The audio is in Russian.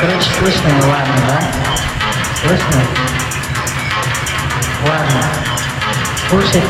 короче, слышно, его, ладно, да? Слышно? Ладно. Слушайте.